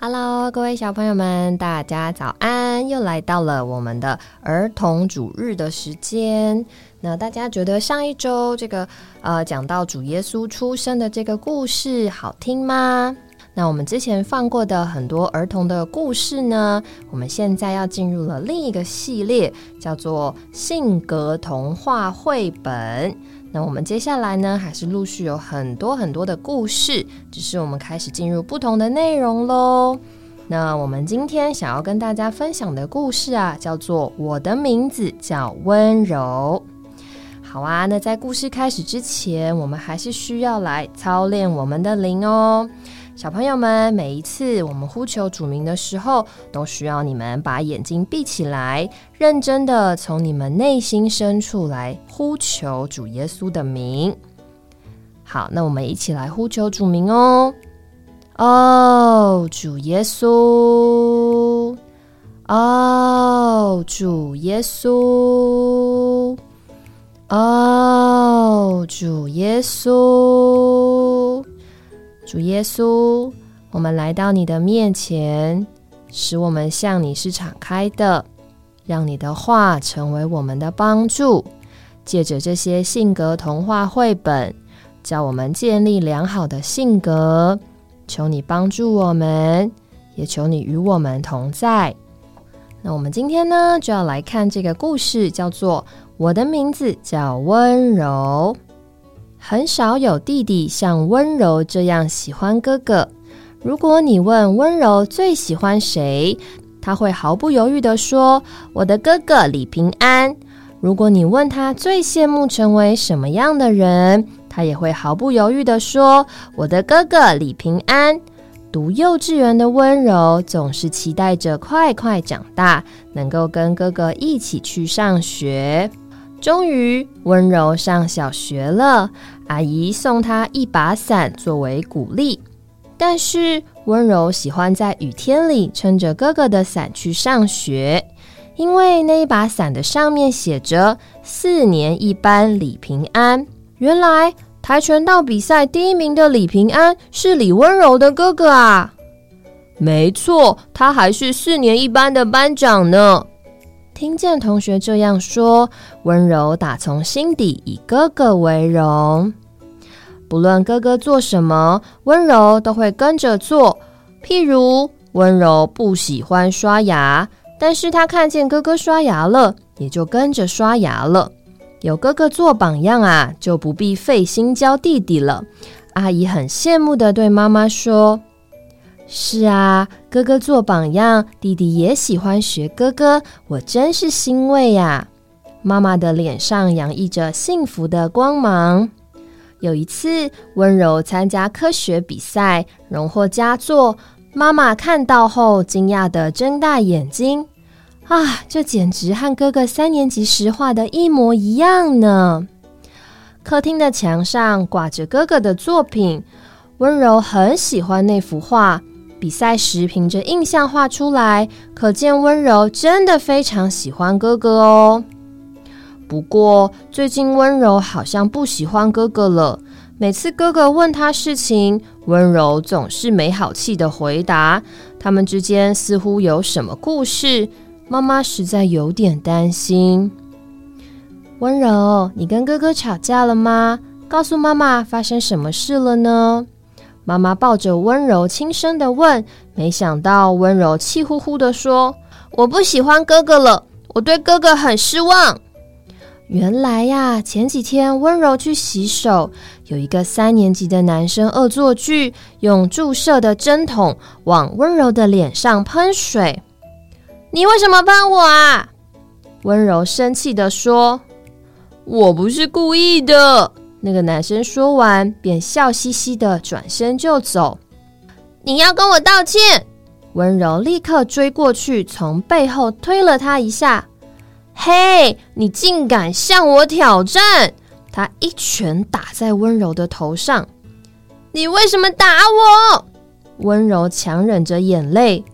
Hello，各位小朋友们，大家早安！又来到了我们的儿童主日的时间。那大家觉得上一周这个呃讲到主耶稣出生的这个故事好听吗？那我们之前放过的很多儿童的故事呢，我们现在要进入了另一个系列，叫做性格童话绘本。那我们接下来呢，还是陆续有很多很多的故事，只是我们开始进入不同的内容喽。那我们今天想要跟大家分享的故事啊，叫做《我的名字叫温柔》。好啊，那在故事开始之前，我们还是需要来操练我们的灵哦。小朋友们，每一次我们呼求主名的时候，都需要你们把眼睛闭起来，认真的从你们内心深处来呼求主耶稣的名。好，那我们一起来呼求主名哦。哦，主耶稣，哦，主耶稣，哦，主耶稣。主耶稣，我们来到你的面前，使我们向你是敞开的，让你的话成为我们的帮助。借着这些性格童话绘本，教我们建立良好的性格。求你帮助我们，也求你与我们同在。那我们今天呢，就要来看这个故事，叫做《我的名字叫温柔》。很少有弟弟像温柔这样喜欢哥哥。如果你问温柔最喜欢谁，他会毫不犹豫地说：“我的哥哥李平安。”如果你问他最羡慕成为什么样的人，他也会毫不犹豫地说：“我的哥哥李平安。”读幼稚园的温柔总是期待着快快长大，能够跟哥哥一起去上学。终于，温柔上小学了。阿姨送他一把伞作为鼓励，但是温柔喜欢在雨天里撑着哥哥的伞去上学，因为那一把伞的上面写着“四年一班李平安”。原来跆拳道比赛第一名的李平安是李温柔的哥哥啊！没错，他还是四年一班的班长呢。听见同学这样说，温柔打从心底以哥哥为荣。不论哥哥做什么，温柔都会跟着做。譬如，温柔不喜欢刷牙，但是他看见哥哥刷牙了，也就跟着刷牙了。有哥哥做榜样啊，就不必费心教弟弟了。阿姨很羡慕的对妈妈说。是啊，哥哥做榜样，弟弟也喜欢学哥哥，我真是欣慰呀！妈妈的脸上洋溢着幸福的光芒。有一次，温柔参加科学比赛，荣获佳作。妈妈看到后，惊讶的睁大眼睛：“啊，这简直和哥哥三年级时画的一模一样呢！”客厅的墙上挂着哥哥的作品，温柔很喜欢那幅画。比赛时凭着印象画出来，可见温柔真的非常喜欢哥哥哦。不过最近温柔好像不喜欢哥哥了。每次哥哥问他事情，温柔总是没好气的回答。他们之间似乎有什么故事，妈妈实在有点担心。温柔，你跟哥哥吵架了吗？告诉妈妈发生什么事了呢？妈妈抱着温柔，轻声的问。没想到温柔气呼呼的说：“我不喜欢哥哥了，我对哥哥很失望。”原来呀，前几天温柔去洗手，有一个三年级的男生恶作剧，用注射的针筒往温柔的脸上喷水。你为什么喷我啊？温柔生气的说：“我不是故意的。”那个男生说完，便笑嘻嘻的转身就走。你要跟我道歉！温柔立刻追过去，从背后推了他一下。嘿，你竟敢向我挑战！他一拳打在温柔的头上。你为什么打我？温柔强忍着眼泪。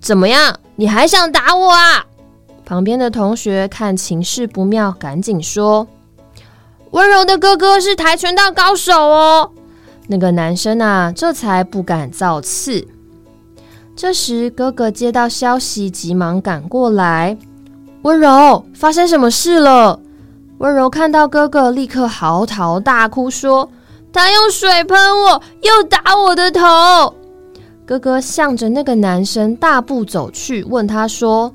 怎么样？你还想打我啊？旁边的同学看情势不妙，赶紧说。温柔的哥哥是跆拳道高手哦，那个男生啊，这才不敢造次。这时，哥哥接到消息，急忙赶过来。温柔，发生什么事了？温柔看到哥哥，立刻嚎啕大哭，说：“他用水喷我，又打我的头。”哥哥向着那个男生大步走去，问他说：“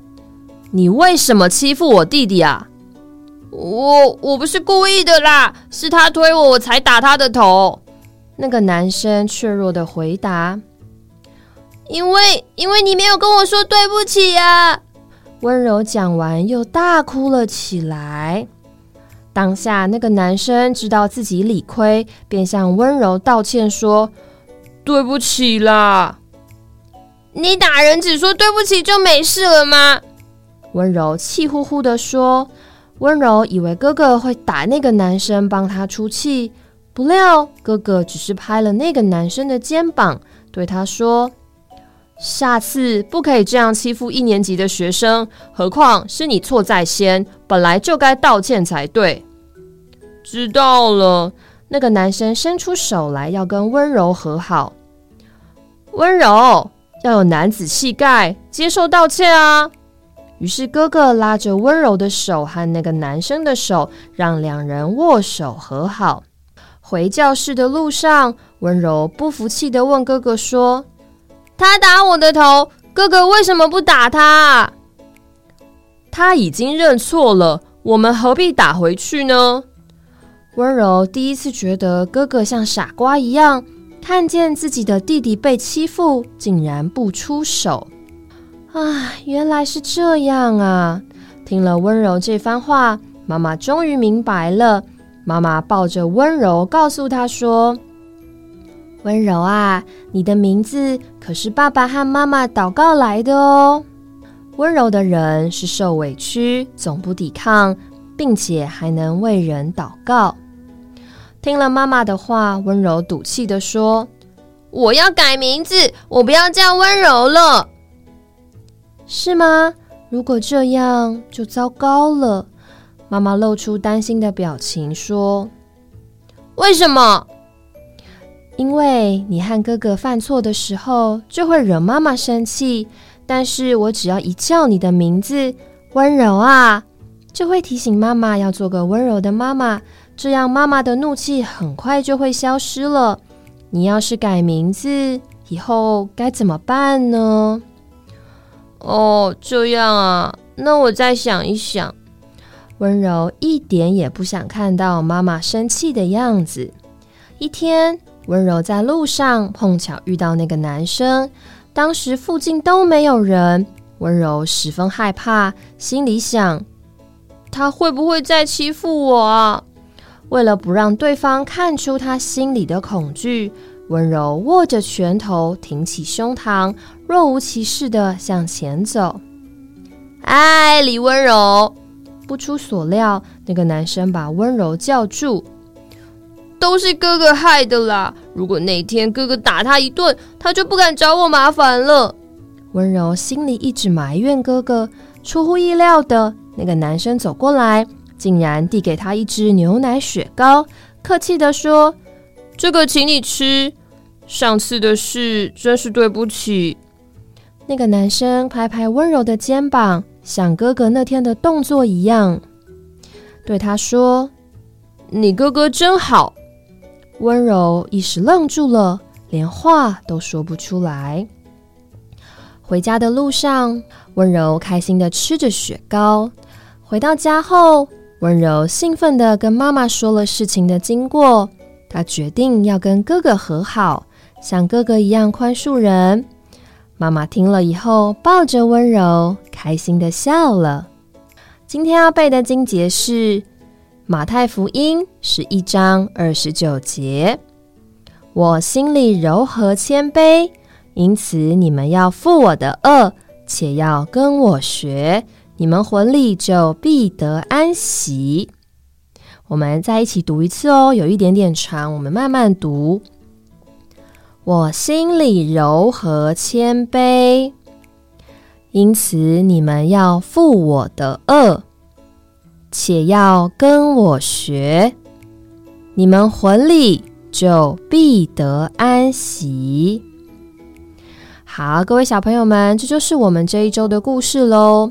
你为什么欺负我弟弟啊？”“我我不是故意的啦，是他推我，我才打他的头。”那个男生怯弱的回答。因为，因为你没有跟我说对不起呀！温柔讲完，又大哭了起来。当下，那个男生知道自己理亏，便向温柔道歉说：“对不起啦！你打人只说对不起就没事了吗？”温柔气呼呼的说。温柔以为哥哥会打那个男生帮他出气，不料哥哥只是拍了那个男生的肩膀，对他说。下次不可以这样欺负一年级的学生，何况是你错在先，本来就该道歉才对。知道了。那个男生伸出手来，要跟温柔和好。温柔要有男子气概，接受道歉啊。于是哥哥拉着温柔的手和那个男生的手，让两人握手和好。回教室的路上，温柔不服气的问哥哥说。他打我的头，哥哥为什么不打他？他已经认错了，我们何必打回去呢？温柔第一次觉得哥哥像傻瓜一样，看见自己的弟弟被欺负，竟然不出手。啊，原来是这样啊！听了温柔这番话，妈妈终于明白了。妈妈抱着温柔，告诉他说。温柔啊，你的名字可是爸爸和妈妈祷告来的哦。温柔的人是受委屈，总不抵抗，并且还能为人祷告。听了妈妈的话，温柔赌气的说：“我要改名字，我不要叫温柔了。”是吗？如果这样就糟糕了。妈妈露出担心的表情说：“为什么？”因为你和哥哥犯错的时候，就会惹妈妈生气。但是我只要一叫你的名字，温柔啊，就会提醒妈妈要做个温柔的妈妈，这样妈妈的怒气很快就会消失了。你要是改名字，以后该怎么办呢？哦，这样啊，那我再想一想。温柔一点也不想看到妈妈生气的样子。一天。温柔在路上碰巧遇到那个男生，当时附近都没有人，温柔十分害怕，心里想：他会不会再欺负我啊？为了不让对方看出他心里的恐惧，温柔握着拳头，挺起胸膛，若无其事的向前走。哎，李温柔！不出所料，那个男生把温柔叫住。都是哥哥害的啦！如果那天哥哥打他一顿，他就不敢找我麻烦了。温柔心里一直埋怨哥哥。出乎意料的，那个男生走过来，竟然递给他一支牛奶雪糕，客气的说：“这个请你吃。上次的事真是对不起。”那个男生拍拍温柔的肩膀，像哥哥那天的动作一样，对他说：“你哥哥真好。”温柔一时愣住了，连话都说不出来。回家的路上，温柔开心的吃着雪糕。回到家后，温柔兴奋的跟妈妈说了事情的经过。她决定要跟哥哥和好，像哥哥一样宽恕人。妈妈听了以后，抱着温柔，开心的笑了。今天要背的经节是。马太福音十一章二十九节，我心里柔和谦卑，因此你们要负我的恶，且要跟我学，你们魂里就必得安息。我们再一起读一次哦，有一点点长，我们慢慢读。我心里柔和谦卑，因此你们要负我的恶。且要跟我学，你们魂里就必得安息。好，各位小朋友们，这就是我们这一周的故事喽。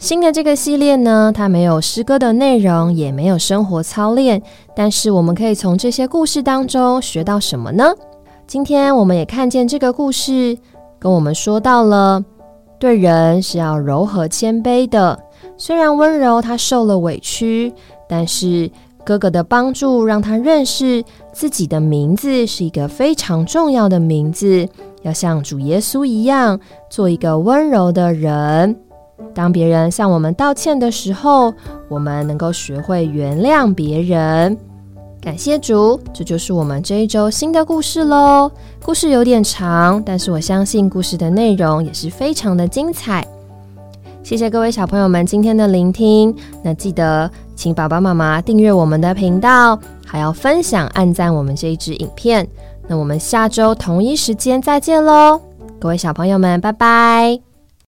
新的这个系列呢，它没有诗歌的内容，也没有生活操练，但是我们可以从这些故事当中学到什么呢？今天我们也看见这个故事跟我们说到了，对人是要柔和谦卑的。虽然温柔他受了委屈，但是哥哥的帮助让他认识自己的名字是一个非常重要的名字，要像主耶稣一样做一个温柔的人。当别人向我们道歉的时候，我们能够学会原谅别人。感谢主，这就是我们这一周新的故事喽。故事有点长，但是我相信故事的内容也是非常的精彩。谢谢各位小朋友们今天的聆听。那记得请爸爸妈妈订阅我们的频道，还要分享、按赞我们这一支影片。那我们下周同一时间再见喽，各位小朋友们，拜拜。